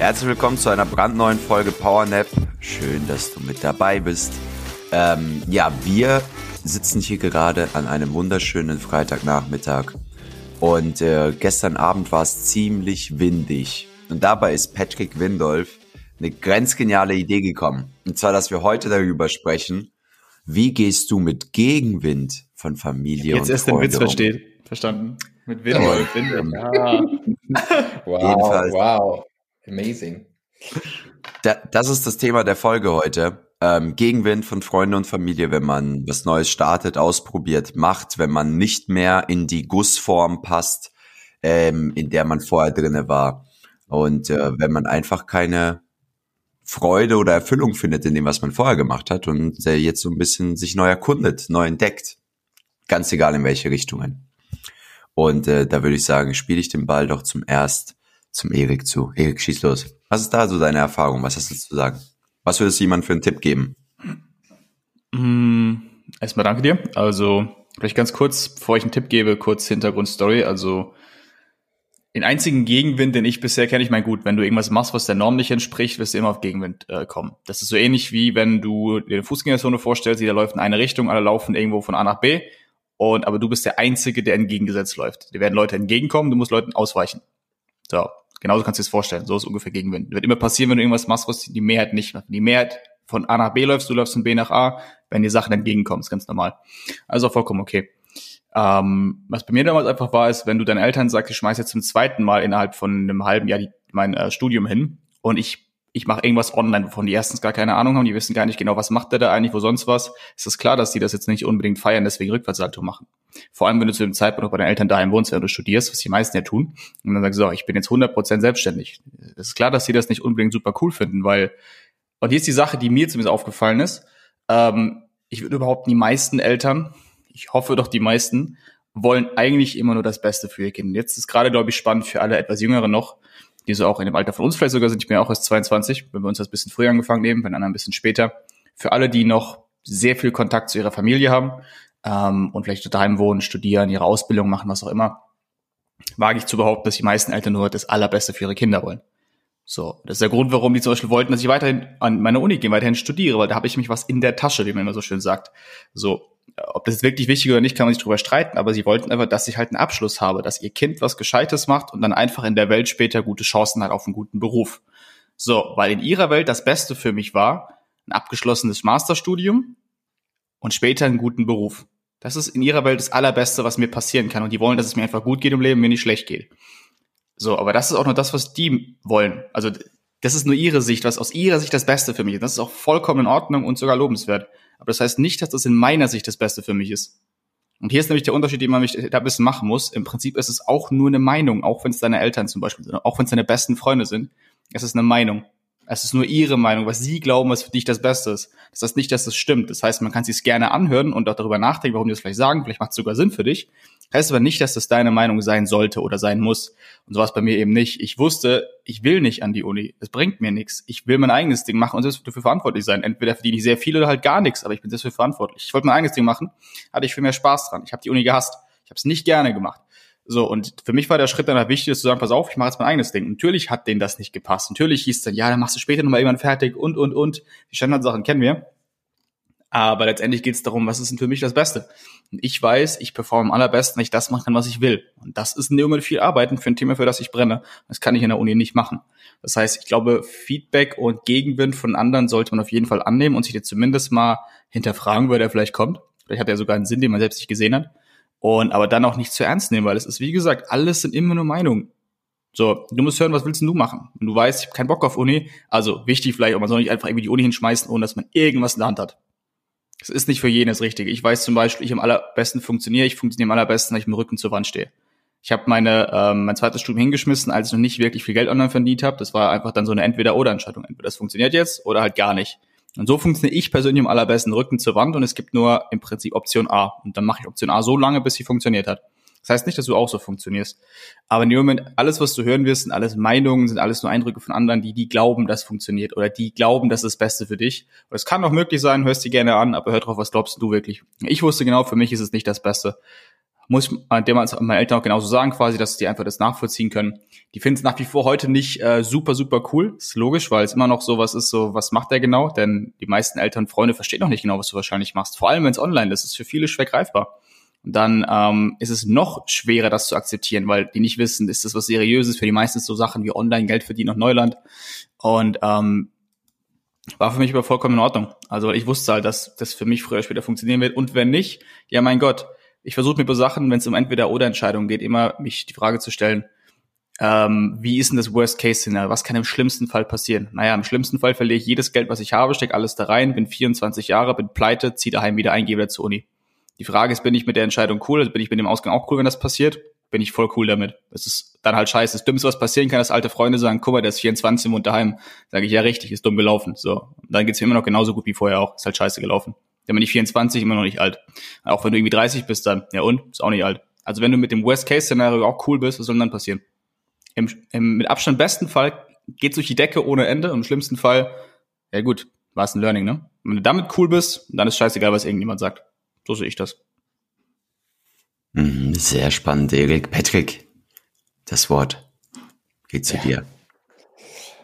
Herzlich willkommen zu einer brandneuen Folge PowerNap. Schön, dass du mit dabei bist. Ähm, ja, wir sitzen hier gerade an einem wunderschönen Freitagnachmittag. Und äh, gestern Abend war es ziemlich windig. Und dabei ist Patrick Windolf eine grenzgeniale Idee gekommen. Und zwar, dass wir heute darüber sprechen, wie gehst du mit Gegenwind von Familie Jetzt und erst den Witz versteht. Verstanden. Mit Wind und Wind. Ja. wow, Jedenfalls. wow. Amazing. Da, das ist das Thema der Folge heute. Ähm, Gegenwind von Freunden und Familie, wenn man was Neues startet, ausprobiert, macht, wenn man nicht mehr in die Gussform passt, ähm, in der man vorher drinne war. Und äh, wenn man einfach keine Freude oder Erfüllung findet in dem, was man vorher gemacht hat und äh, jetzt so ein bisschen sich neu erkundet, neu entdeckt. Ganz egal in welche Richtungen. Und äh, da würde ich sagen, spiele ich den Ball doch zum erst zum Erik zu. Erik, schieß los. Was ist da so deine Erfahrung? Was hast du zu sagen? Was würdest du jemand für einen Tipp geben? Mm, erstmal danke dir. Also, vielleicht ganz kurz, bevor ich einen Tipp gebe, kurz Hintergrundstory. Also, den einzigen Gegenwind, den ich bisher kenne, ich meine, gut, wenn du irgendwas machst, was der Norm nicht entspricht, wirst du immer auf Gegenwind äh, kommen. Das ist so ähnlich wie wenn du dir eine Fußgängerzone vorstellst, jeder läuft in eine Richtung, alle laufen irgendwo von A nach B, und aber du bist der Einzige, der entgegengesetzt läuft. Dir werden Leute entgegenkommen, du musst Leuten ausweichen. So, genauso kannst du dir vorstellen. So ist ungefähr Gegenwind. Wird immer passieren, wenn du irgendwas machst, was die Mehrheit nicht macht. Die Mehrheit von A nach B läufst, du läufst von B nach A, wenn dir Sachen entgegenkommen, ist ganz normal. Also vollkommen okay. Ähm, was bei mir damals einfach war, ist, wenn du deinen Eltern sagst, ich schmeiß jetzt zum zweiten Mal innerhalb von einem halben Jahr die, mein äh, Studium hin und ich ich mache irgendwas online, wovon die erstens gar keine Ahnung haben, die wissen gar nicht genau, was macht der da eigentlich, wo sonst was. Es ist klar, dass die das jetzt nicht unbedingt feiern, deswegen Rückwärtssalto machen. Vor allem, wenn du zu dem Zeitpunkt noch bei deinen Eltern daheim wohnst, wenn du studierst, was die meisten ja tun, und dann sagst du, so, ich bin jetzt 100% selbstständig. Es ist klar, dass die das nicht unbedingt super cool finden, weil, und hier ist die Sache, die mir zumindest aufgefallen ist, ähm, ich würde überhaupt die meisten Eltern, ich hoffe doch die meisten, wollen eigentlich immer nur das Beste für ihr Kind. Jetzt ist gerade, glaube ich, spannend für alle etwas Jüngere noch, die so auch in dem Alter von uns vielleicht sogar sind. Ich bin ja auch erst 22, wenn wir uns das ein bisschen früher angefangen nehmen, wenn anderen ein bisschen später. Für alle, die noch sehr viel Kontakt zu ihrer Familie haben ähm, und vielleicht daheim wohnen, studieren, ihre Ausbildung machen, was auch immer, wage ich zu behaupten, dass die meisten Eltern nur das Allerbeste für ihre Kinder wollen. So, das ist der Grund, warum die zum Beispiel wollten, dass ich weiterhin an meine Uni gehe, weiterhin studiere, weil da habe ich mich was in der Tasche, wie man immer so schön sagt. So, ob das wirklich wichtig oder nicht, kann man sich drüber streiten, aber sie wollten einfach, dass ich halt einen Abschluss habe, dass ihr Kind was Gescheites macht und dann einfach in der Welt später gute Chancen hat auf einen guten Beruf. So, weil in ihrer Welt das Beste für mich war, ein abgeschlossenes Masterstudium und später einen guten Beruf. Das ist in ihrer Welt das Allerbeste, was mir passieren kann. Und die wollen, dass es mir einfach gut geht im Leben, mir nicht schlecht geht. So, aber das ist auch nur das, was die wollen. Also, das ist nur ihre Sicht, was aus ihrer Sicht das Beste für mich ist. Das ist auch vollkommen in Ordnung und sogar lobenswert. Aber das heißt nicht, dass das in meiner Sicht das Beste für mich ist. Und hier ist nämlich der Unterschied, den man mich da ein bisschen machen muss. Im Prinzip ist es auch nur eine Meinung, auch wenn es deine Eltern zum Beispiel sind, auch wenn es deine besten Freunde sind. Es ist eine Meinung. Es ist nur ihre Meinung, was sie glauben, was für dich das Beste ist. Das heißt nicht, dass das stimmt. Das heißt, man kann sich gerne anhören und auch darüber nachdenken, warum die das vielleicht sagen. Vielleicht macht es sogar Sinn für dich. Heißt aber nicht, dass das deine Meinung sein sollte oder sein muss. Und so war es bei mir eben nicht. Ich wusste, ich will nicht an die Uni. Es bringt mir nichts. Ich will mein eigenes Ding machen und selbst dafür verantwortlich sein. Entweder verdiene ich sehr viel oder halt gar nichts, aber ich bin selbst dafür verantwortlich. Ich wollte mein eigenes Ding machen, hatte ich viel mehr Spaß dran. Ich habe die Uni gehasst. Ich habe es nicht gerne gemacht. So, und für mich war der Schritt dann halt wichtig, zu sagen, pass auf, ich mache jetzt mein eigenes Ding. Natürlich hat denen das nicht gepasst. Natürlich hieß es dann, ja, dann machst du später nochmal irgendwann fertig und, und, und. Die Standardsachen kennen wir. Aber letztendlich geht es darum, was ist denn für mich das Beste? Und ich weiß, ich performe am allerbesten, wenn ich das machen kann, was ich will. Und das ist in dem viel Arbeiten für ein Thema, für das ich brenne. Das kann ich in der Uni nicht machen. Das heißt, ich glaube, Feedback und Gegenwind von anderen sollte man auf jeden Fall annehmen und sich jetzt zumindest mal hinterfragen, wo der vielleicht kommt. Vielleicht hat er sogar einen Sinn, den man selbst nicht gesehen hat. Und aber dann auch nicht zu ernst nehmen, weil es ist, wie gesagt, alles sind immer nur Meinungen. So, du musst hören, was willst du machen? Wenn du weißt, ich habe keinen Bock auf Uni, also wichtig vielleicht, aber man soll nicht einfach irgendwie die Uni hinschmeißen, ohne dass man irgendwas in der Hand hat. Es ist nicht für jeden das Richtige. Ich weiß zum Beispiel, ich am allerbesten funktioniere, ich funktioniere am allerbesten, wenn ich mit dem Rücken zur Wand stehe. Ich habe meine ähm, mein zweites Studium hingeschmissen, als ich noch nicht wirklich viel Geld online verdient habe. Das war einfach dann so eine Entweder-oder-Entscheidung. Entweder das funktioniert jetzt oder halt gar nicht. Und so funktioniere ich persönlich am allerbesten Rücken zur Wand und es gibt nur im Prinzip Option A. Und dann mache ich Option A so lange, bis sie funktioniert hat. Das heißt nicht, dass du auch so funktionierst. Aber in dem Moment, alles, was du hören wirst, sind alles Meinungen, sind alles nur Eindrücke von anderen, die, die glauben, das funktioniert oder die glauben, das ist das Beste für dich. Und es kann auch möglich sein, hörst dir gerne an, aber hör drauf, was glaubst du wirklich. Ich wusste genau, für mich ist es nicht das Beste muss ich damals meine Eltern auch genauso sagen, quasi, dass die einfach das nachvollziehen können. Die finden es nach wie vor heute nicht äh, super, super cool. Ist logisch, weil es immer noch so was ist, so, was macht der genau? Denn die meisten Eltern, Freunde verstehen noch nicht genau, was du wahrscheinlich machst. Vor allem, wenn es online ist, ist für viele schwer greifbar. Und dann ähm, ist es noch schwerer, das zu akzeptieren, weil die nicht wissen, ist das was Seriöses. Für die meisten so Sachen wie online, Geld verdienen und Neuland. Und ähm, war für mich aber vollkommen in Ordnung. Also ich wusste halt, dass das für mich früher oder später funktionieren wird. Und wenn nicht, ja mein Gott, ich versuche mir bei Sachen, wenn es um Entweder-Oder-Entscheidungen geht, immer mich die Frage zu stellen, ähm, wie ist denn das Worst-Case-Szenario? Was kann im schlimmsten Fall passieren? Naja, im schlimmsten Fall verliere ich jedes Geld, was ich habe, stecke alles da rein, bin 24 Jahre, bin pleite, ziehe daheim wieder ein, gehe wieder zur Uni. Die Frage ist, bin ich mit der Entscheidung cool? Also bin ich mit dem Ausgang auch cool, wenn das passiert? Bin ich voll cool damit. Das ist dann halt scheiße. Das Dümmste, was passieren kann, dass alte Freunde sagen, guck mal, der ist 24 und daheim. Sage ich, ja richtig, ist dumm gelaufen. So. Und dann geht's mir immer noch genauso gut wie vorher auch. Ist halt scheiße gelaufen. Dann bin ich 24 immer noch nicht alt. Auch wenn du irgendwie 30 bist, dann, ja und? Ist auch nicht alt. Also wenn du mit dem Worst-Case-Szenario auch cool bist, was soll denn dann passieren? Im, Im mit Abstand besten Fall geht's durch die Decke ohne Ende und im schlimmsten Fall, ja gut, war es ein Learning, ne? Wenn du damit cool bist, dann ist scheißegal, was irgendjemand sagt. So sehe ich das. Mhm, sehr spannend, Erik. Patrick, das Wort geht zu ja. dir.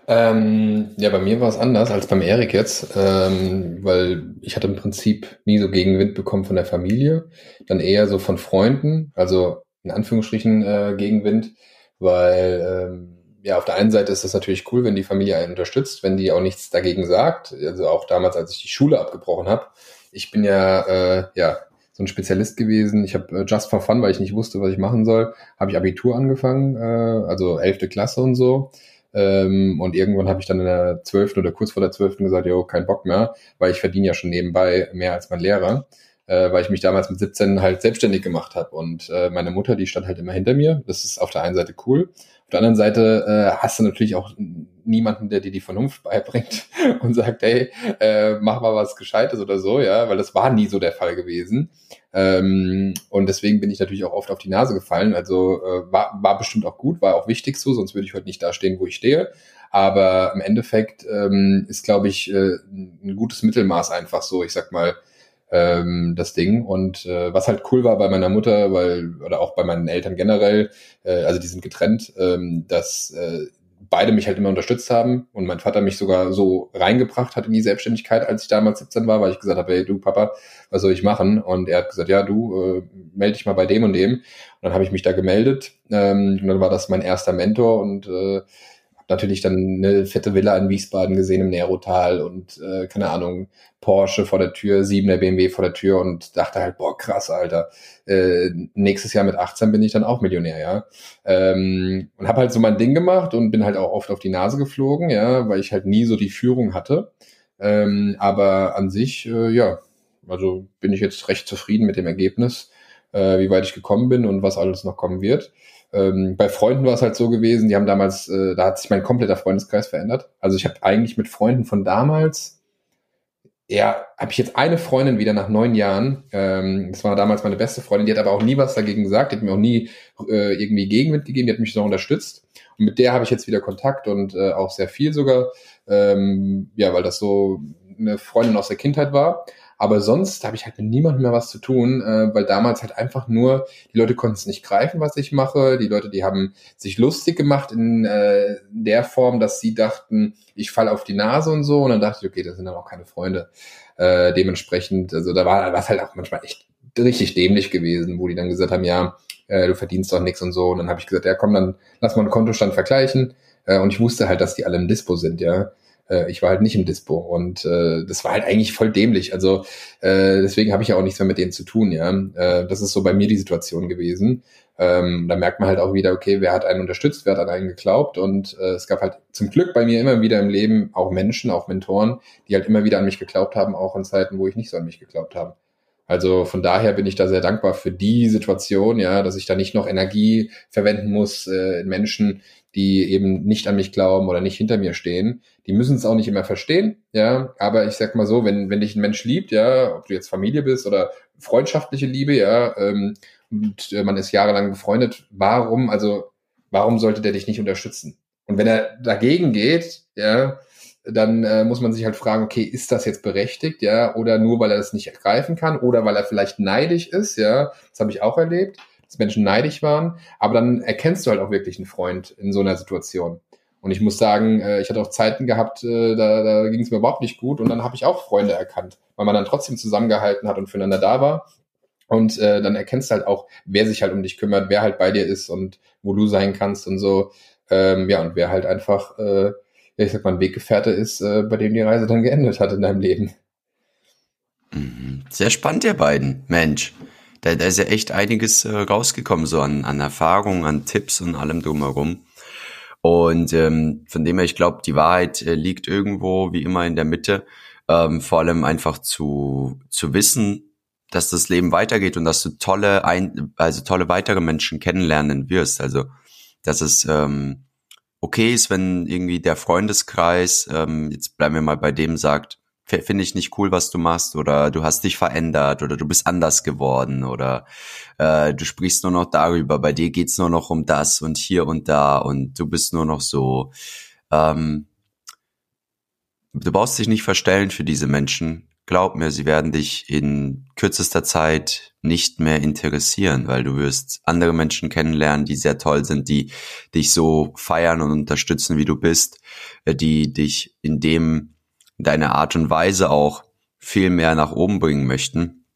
Ähm, ja, bei mir war es anders als beim Erik jetzt, ähm, weil ich hatte im Prinzip nie so Gegenwind bekommen von der Familie, dann eher so von Freunden, also in Anführungsstrichen äh, Gegenwind, weil ähm, ja, auf der einen Seite ist das natürlich cool, wenn die Familie einen unterstützt, wenn die auch nichts dagegen sagt. Also auch damals, als ich die Schule abgebrochen habe. Ich bin ja, äh, ja so ein Spezialist gewesen. Ich habe äh, just for fun, weil ich nicht wusste, was ich machen soll, habe ich Abitur angefangen, äh, also elfte Klasse und so. Ähm, und irgendwann habe ich dann in der zwölften oder kurz vor der zwölften gesagt, jo, kein Bock mehr, weil ich verdiene ja schon nebenbei mehr als mein Lehrer, äh, weil ich mich damals mit 17 halt selbstständig gemacht habe. Und äh, meine Mutter, die stand halt immer hinter mir. Das ist auf der einen Seite cool. Auf der anderen Seite äh, hast du natürlich auch niemanden, der dir die Vernunft beibringt und sagt, hey, äh, mach mal was Gescheites oder so, ja, weil das war nie so der Fall gewesen. Ähm, und deswegen bin ich natürlich auch oft auf die Nase gefallen. Also äh, war, war bestimmt auch gut, war auch wichtig so, sonst würde ich heute nicht da stehen, wo ich stehe. Aber im Endeffekt ähm, ist, glaube ich, äh, ein gutes Mittelmaß einfach so, ich sag mal, ähm, das Ding. Und äh, was halt cool war bei meiner Mutter, weil, oder auch bei meinen Eltern generell, äh, also die sind getrennt, ähm, dass äh, beide mich halt immer unterstützt haben und mein Vater mich sogar so reingebracht hat in die Selbstständigkeit, als ich damals 17 war, weil ich gesagt habe, hey du Papa, was soll ich machen? Und er hat gesagt, ja du, äh, melde dich mal bei dem und dem. Und dann habe ich mich da gemeldet ähm, und dann war das mein erster Mentor und äh, natürlich dann eine fette Villa in Wiesbaden gesehen im Nerotal und äh, keine Ahnung, Porsche vor der Tür, 7er BMW vor der Tür und dachte halt, boah, krass, Alter. Äh, nächstes Jahr mit 18 bin ich dann auch Millionär, ja. Ähm, und habe halt so mein Ding gemacht und bin halt auch oft auf die Nase geflogen, ja, weil ich halt nie so die Führung hatte. Ähm, aber an sich, äh, ja, also bin ich jetzt recht zufrieden mit dem Ergebnis, äh, wie weit ich gekommen bin und was alles noch kommen wird. Ähm, bei Freunden war es halt so gewesen, die haben damals, äh, da hat sich mein kompletter Freundeskreis verändert. Also ich habe eigentlich mit Freunden von damals, ja, habe ich jetzt eine Freundin wieder nach neun Jahren. Ähm, das war damals meine beste Freundin, die hat aber auch nie was dagegen gesagt, die hat mir auch nie äh, irgendwie Gegenwind gegeben, die hat mich so unterstützt. Und mit der habe ich jetzt wieder Kontakt und äh, auch sehr viel sogar, ähm, ja, weil das so eine Freundin aus der Kindheit war. Aber sonst habe ich halt mit niemandem mehr was zu tun, äh, weil damals halt einfach nur, die Leute konnten es nicht greifen, was ich mache. Die Leute, die haben sich lustig gemacht in äh, der Form, dass sie dachten, ich falle auf die Nase und so. Und dann dachte ich, okay, das sind dann auch keine Freunde. Äh, dementsprechend, also da war was halt auch manchmal echt richtig dämlich gewesen, wo die dann gesagt haben, ja, äh, du verdienst doch nichts und so. Und dann habe ich gesagt, ja komm, dann lass mal einen Kontostand vergleichen. Äh, und ich wusste halt, dass die alle im Dispo sind, ja äh, ich war halt nicht im Dispo und äh, das war halt eigentlich voll dämlich. Also äh, deswegen habe ich ja auch nichts mehr mit denen zu tun. Ja, äh, das ist so bei mir die Situation gewesen. Ähm, da merkt man halt auch wieder, okay, wer hat einen unterstützt, wer hat an einen geglaubt und äh, es gab halt zum Glück bei mir immer wieder im Leben auch Menschen, auch Mentoren, die halt immer wieder an mich geglaubt haben, auch in Zeiten, wo ich nicht so an mich geglaubt habe. Also von daher bin ich da sehr dankbar für die Situation, ja, dass ich da nicht noch Energie verwenden muss äh, in Menschen, die eben nicht an mich glauben oder nicht hinter mir stehen. Die müssen es auch nicht immer verstehen, ja. Aber ich sag mal so, wenn, wenn dich ein Mensch liebt, ja, ob du jetzt Familie bist oder freundschaftliche Liebe, ja, ähm, und äh, man ist jahrelang befreundet, warum, also, warum sollte der dich nicht unterstützen? Und wenn er dagegen geht, ja, dann äh, muss man sich halt fragen, okay, ist das jetzt berechtigt, ja, oder nur weil er das nicht ergreifen kann oder weil er vielleicht neidisch ist, ja, das habe ich auch erlebt, dass Menschen neidisch waren, aber dann erkennst du halt auch wirklich einen Freund in so einer Situation. Und ich muss sagen, äh, ich hatte auch Zeiten gehabt, äh, da, da ging es mir überhaupt nicht gut und dann habe ich auch Freunde erkannt, weil man dann trotzdem zusammengehalten hat und füreinander da war. Und äh, dann erkennst du halt auch, wer sich halt um dich kümmert, wer halt bei dir ist und wo du sein kannst und so. Ähm, ja, und wer halt einfach, äh, ich sag mal, ein Weggefährte ist, äh, bei dem die Reise dann geendet hat in deinem Leben. Mhm. Sehr spannend, ihr beiden. Mensch, da, da ist ja echt einiges äh, rausgekommen, so an, an Erfahrungen, an Tipps und allem drumherum. Und ähm, von dem her, ich glaube, die Wahrheit äh, liegt irgendwo, wie immer, in der Mitte. Ähm, vor allem einfach zu, zu wissen, dass das Leben weitergeht und dass du tolle, ein, also tolle weitere Menschen kennenlernen wirst. Also dass es ähm, okay ist, wenn irgendwie der Freundeskreis, ähm, jetzt bleiben wir mal bei dem, sagt, finde ich nicht cool, was du machst, oder du hast dich verändert, oder du bist anders geworden, oder äh, du sprichst nur noch darüber, bei dir geht's nur noch um das und hier und da und du bist nur noch so. Ähm, du brauchst dich nicht verstellen für diese Menschen. Glaub mir, sie werden dich in kürzester Zeit nicht mehr interessieren, weil du wirst andere Menschen kennenlernen, die sehr toll sind, die dich so feiern und unterstützen, wie du bist, äh, die dich in dem, deine Art und Weise auch viel mehr nach oben bringen möchten,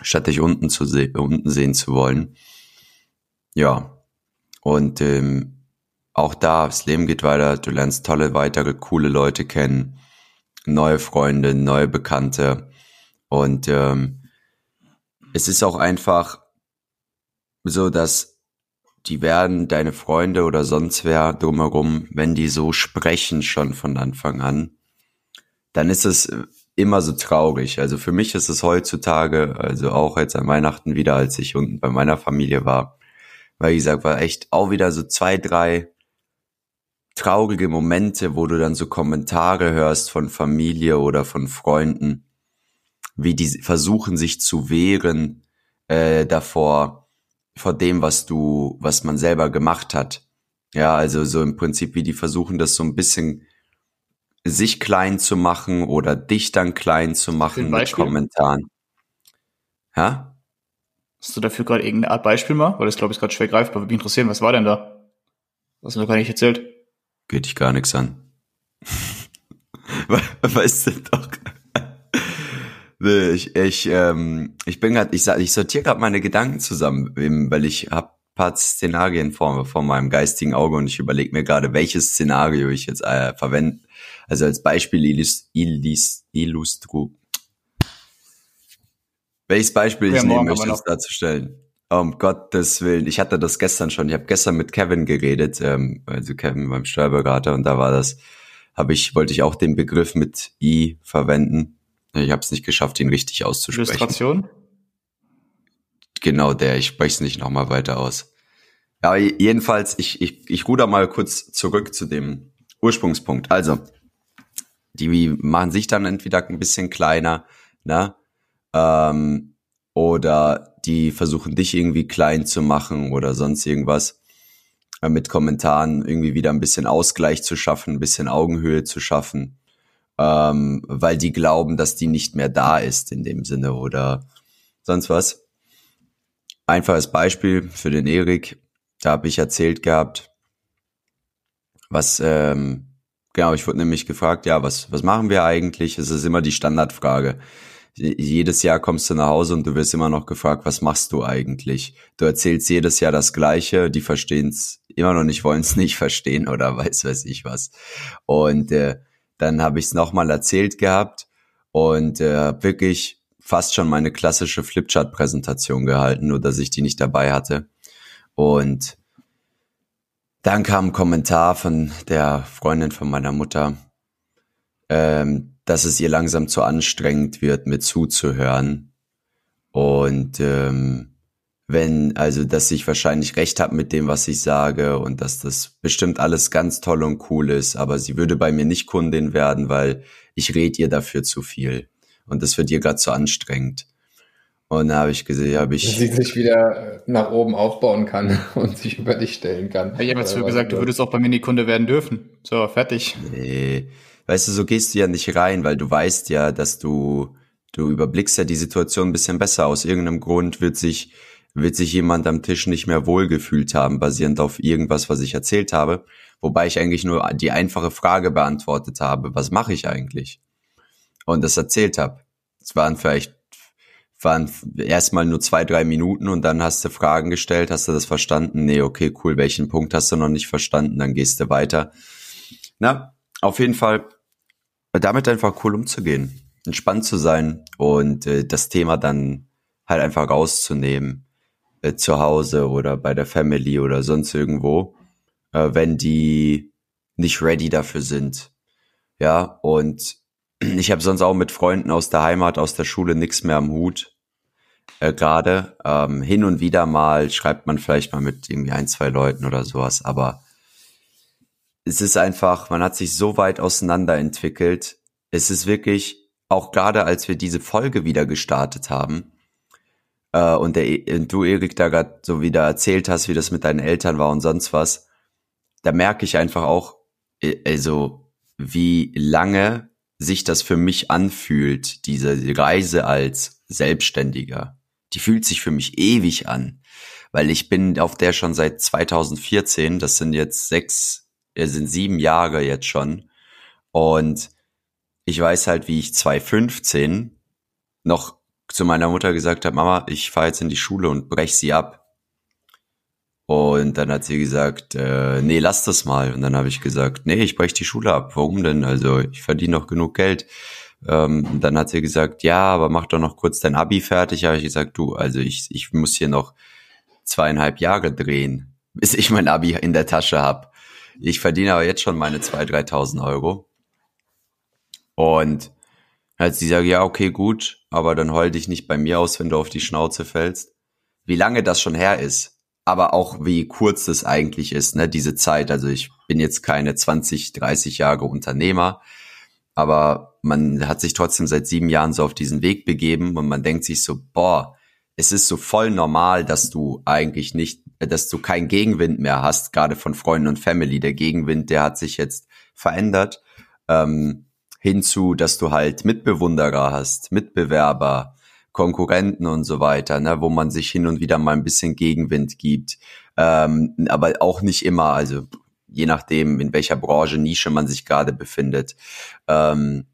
statt dich unten zu se unten sehen zu wollen. Ja. Und ähm, auch da, das Leben geht weiter, du lernst tolle, weitere, coole Leute kennen neue Freunde, neue Bekannte. Und ähm, es ist auch einfach so, dass die werden deine Freunde oder sonst wer drumherum, wenn die so sprechen schon von Anfang an, dann ist es immer so traurig. Also für mich ist es heutzutage, also auch jetzt an Weihnachten wieder, als ich unten bei meiner Familie war, weil ich gesagt, war echt auch wieder so zwei, drei traurige Momente, wo du dann so Kommentare hörst von Familie oder von Freunden, wie die versuchen sich zu wehren äh, davor, vor dem, was du, was man selber gemacht hat. Ja, also so im Prinzip, wie die versuchen, das so ein bisschen sich klein zu machen oder dich dann klein zu machen mit Kommentaren. Ja? Hast du dafür gerade irgendeine Art Beispiel mal? Weil das glaube ich gerade schwer greifbar. Würde mich interessieren, was war denn da? Was hast du noch gar nicht erzählt? Geht dich gar nichts an. weißt du doch. ich, ich, ähm, ich bin gerade, ich, ich sortiere gerade meine Gedanken zusammen, weil ich habe paar Szenarien vor, vor meinem geistigen Auge und ich überlege mir gerade, welches Szenario ich jetzt äh, verwende. Also als Beispiel illust, illust, illustru. Welches Beispiel ja, ich nehmen möchte, es darzustellen. Um Gottes Willen. Ich hatte das gestern schon. Ich habe gestern mit Kevin geredet, ähm, also Kevin beim Steuerberater, und da war das, habe ich, wollte ich auch den Begriff mit I verwenden. Ich habe es nicht geschafft, ihn richtig auszusprechen. Illustration? Genau der, ich spreche es nicht nochmal weiter aus. Ja, jedenfalls, ich, ich, ich ruder mal kurz zurück zu dem Ursprungspunkt. Also, die machen sich dann entweder ein bisschen kleiner, ne? Ähm, oder die versuchen dich irgendwie klein zu machen oder sonst irgendwas äh, mit Kommentaren irgendwie wieder ein bisschen Ausgleich zu schaffen, ein bisschen Augenhöhe zu schaffen, ähm, weil die glauben, dass die nicht mehr da ist in dem Sinne oder sonst was. Einfaches Beispiel für den Erik, da habe ich erzählt gehabt, was, ähm, genau, ich wurde nämlich gefragt, ja, was, was machen wir eigentlich? Es ist immer die Standardfrage jedes Jahr kommst du nach Hause und du wirst immer noch gefragt, was machst du eigentlich? Du erzählst jedes Jahr das Gleiche, die verstehen es immer noch nicht, wollen es nicht verstehen oder weiß weiß ich was. Und äh, dann habe ich es nochmal erzählt gehabt und äh, wirklich fast schon meine klassische Flipchart-Präsentation gehalten, nur dass ich die nicht dabei hatte. Und dann kam ein Kommentar von der Freundin von meiner Mutter, ähm, dass es ihr langsam zu anstrengend wird, mir zuzuhören. Und ähm, wenn, also, dass ich wahrscheinlich recht habe mit dem, was ich sage und dass das bestimmt alles ganz toll und cool ist, aber sie würde bei mir nicht Kundin werden, weil ich rede ihr dafür zu viel. Und das wird ihr gerade zu anstrengend. Und da habe ich gesehen, habe ich. Dass sie sich wieder nach oben aufbauen kann und sich über dich stellen kann. Ich habe jetzt gesagt, du würdest auch bei mir die Kunde werden dürfen. So, fertig. Nee. Weißt du, so gehst du ja nicht rein, weil du weißt ja, dass du, du überblickst ja die Situation ein bisschen besser. Aus irgendeinem Grund wird sich, wird sich jemand am Tisch nicht mehr wohlgefühlt haben, basierend auf irgendwas, was ich erzählt habe. Wobei ich eigentlich nur die einfache Frage beantwortet habe, was mache ich eigentlich? Und das erzählt habe. Es waren vielleicht waren erstmal nur zwei, drei Minuten und dann hast du Fragen gestellt, hast du das verstanden? Nee, okay, cool, welchen Punkt hast du noch nicht verstanden? Dann gehst du weiter. Na, auf jeden Fall damit einfach cool umzugehen, entspannt zu sein und äh, das Thema dann halt einfach rauszunehmen, äh, zu Hause oder bei der Family oder sonst irgendwo, äh, wenn die nicht ready dafür sind. Ja, und ich habe sonst auch mit Freunden aus der Heimat, aus der Schule nichts mehr am Hut. Äh, Gerade ähm, hin und wieder mal schreibt man vielleicht mal mit irgendwie ein, zwei Leuten oder sowas, aber es ist einfach, man hat sich so weit auseinander entwickelt. Es ist wirklich, auch gerade als wir diese Folge wieder gestartet haben, äh, und, der, e, und du, Erik, da gerade so wieder erzählt hast, wie das mit deinen Eltern war und sonst was, da merke ich einfach auch, äh, also wie lange sich das für mich anfühlt, diese Reise als Selbstständiger. Die fühlt sich für mich ewig an, weil ich bin auf der schon seit 2014, das sind jetzt sechs, äh, sind sieben Jahre jetzt schon. Und ich weiß halt, wie ich 2015 noch zu meiner Mutter gesagt habe, Mama, ich fahre jetzt in die Schule und brech sie ab. Und dann hat sie gesagt, äh, nee, lass das mal. Und dann habe ich gesagt, nee, ich breche die Schule ab. Warum denn? Also ich verdiene noch genug Geld. Ähm, und dann hat sie gesagt, ja, aber mach doch noch kurz dein Abi fertig. Habe ich gesagt, du, also ich, ich muss hier noch zweieinhalb Jahre drehen, bis ich mein Abi in der Tasche hab. Ich verdiene aber jetzt schon meine 2.000, 3.000 Euro. Und als sie sagt, ja, okay, gut, aber dann heul dich nicht bei mir aus, wenn du auf die Schnauze fällst. Wie lange das schon her ist, aber auch wie kurz es eigentlich ist, ne, diese Zeit. Also ich bin jetzt keine 20, 30 Jahre Unternehmer, aber man hat sich trotzdem seit sieben Jahren so auf diesen Weg begeben und man denkt sich so, boah, es ist so voll normal, dass du eigentlich nicht, dass du keinen Gegenwind mehr hast, gerade von Freunden und Family. Der Gegenwind, der hat sich jetzt verändert, ähm, hinzu, dass du halt Mitbewunderer hast, Mitbewerber, Konkurrenten und so weiter, ne, wo man sich hin und wieder mal ein bisschen Gegenwind gibt. Ähm, aber auch nicht immer, also je nachdem, in welcher Branche, Nische man sich gerade befindet. Ähm,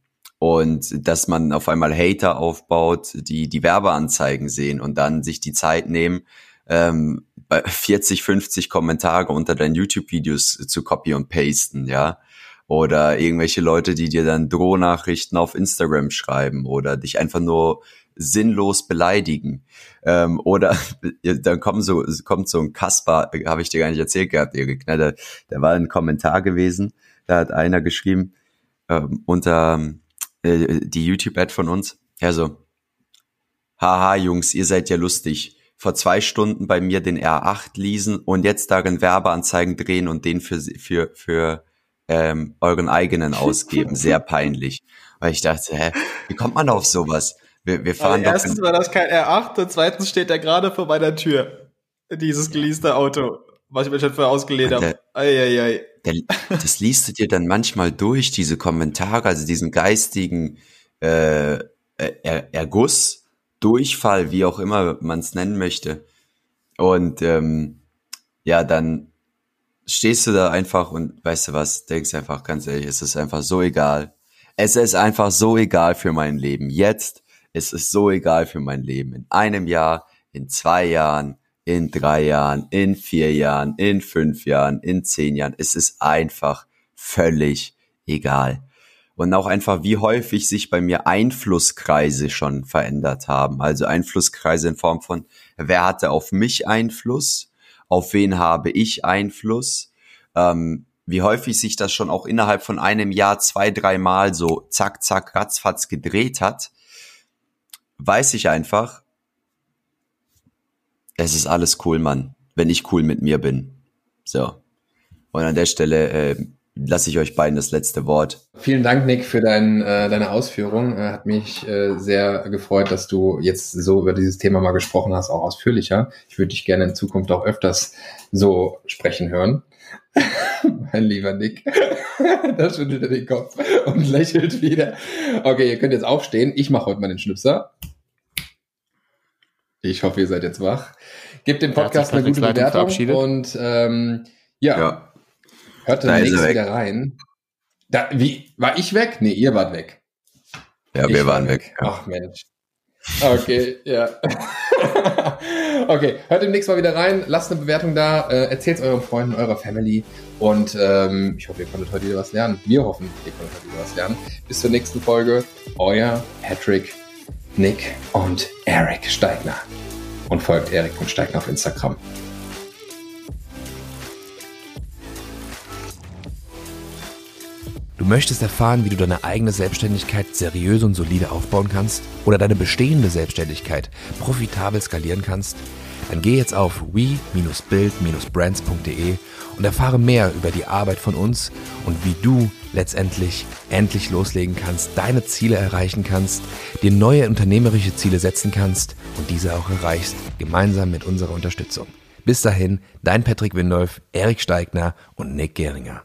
und dass man auf einmal Hater aufbaut, die die Werbeanzeigen sehen und dann sich die Zeit nehmen, ähm, 40, 50 Kommentare unter deinen YouTube-Videos zu copy und pasten, ja. Oder irgendwelche Leute, die dir dann Drohnachrichten auf Instagram schreiben oder dich einfach nur sinnlos beleidigen. Ähm, oder dann kommt so, kommt so ein Kasper, habe ich dir gar nicht erzählt gehabt, Erik, ne? da, da war ein Kommentar gewesen, da hat einer geschrieben, ähm, unter äh, die YouTube-Ad von uns, ja so, haha Jungs, ihr seid ja lustig. Vor zwei Stunden bei mir den R8 leasen und jetzt darin Werbeanzeigen drehen und den für, für, für ähm, euren eigenen ausgeben. Sehr peinlich. Weil ich dachte, hä, wie kommt man auf sowas? Wir, wir fahren also erstens war das kein R8 und zweitens steht er gerade vor meiner Tür. Dieses geleaste Auto, was ich mir schon vorher ausgelehnt habe. Eieiei. das liest du dir dann manchmal durch, diese Kommentare, also diesen geistigen äh, er Erguss, Durchfall, wie auch immer man es nennen möchte. Und ähm, ja, dann stehst du da einfach und weißt du was, denkst einfach ganz ehrlich, es ist einfach so egal. Es ist einfach so egal für mein Leben. Jetzt es ist so egal für mein Leben. In einem Jahr, in zwei Jahren, in drei Jahren, in vier Jahren, in fünf Jahren, in zehn Jahren. Es ist einfach völlig egal. Und auch einfach, wie häufig sich bei mir Einflusskreise schon verändert haben. Also Einflusskreise in Form von, wer hatte auf mich Einfluss? Auf wen habe ich Einfluss? Ähm, wie häufig sich das schon auch innerhalb von einem Jahr zwei, dreimal so zack, zack, ratzfatz gedreht hat weiß ich einfach, es ist alles cool, Mann, wenn ich cool mit mir bin. So. Und an der Stelle äh, lasse ich euch beiden das letzte Wort. Vielen Dank, Nick, für dein, äh, deine Ausführung. Äh, hat mich äh, sehr gefreut, dass du jetzt so über dieses Thema mal gesprochen hast, auch ausführlicher. Ich würde dich gerne in Zukunft auch öfters so sprechen hören. mein lieber Nick. da schüttelt er den Kopf und lächelt wieder. Okay, ihr könnt jetzt aufstehen. Ich mache heute mal den Schnipser. Ich hoffe, ihr seid jetzt wach. Gebt dem Podcast eine gute Bewertung und ähm, ja. ja Hört dann nächstes wieder rein. Da, wie, war ich weg? Nee, ihr wart weg. Ja, ich wir waren weg. weg. Ach Mensch. Okay, ja. okay, hört demnächst mal wieder rein, lasst eine Bewertung da, äh, erzählt es euren Freunden, eurer Family und ähm, ich hoffe, ihr konntet heute wieder was lernen. Wir hoffen, ihr konntet heute wieder was lernen. Bis zur nächsten Folge. Euer Patrick, Nick und Eric Steigner. Und folgt Eric und Steigner auf Instagram. Du möchtest erfahren, wie du deine eigene Selbstständigkeit seriös und solide aufbauen kannst oder deine bestehende Selbstständigkeit profitabel skalieren kannst? Dann geh jetzt auf we-build-brands.de und erfahre mehr über die Arbeit von uns und wie du letztendlich endlich loslegen kannst, deine Ziele erreichen kannst, dir neue unternehmerische Ziele setzen kannst und diese auch erreichst, gemeinsam mit unserer Unterstützung. Bis dahin, dein Patrick Windolf, Erik Steigner und Nick Geringer.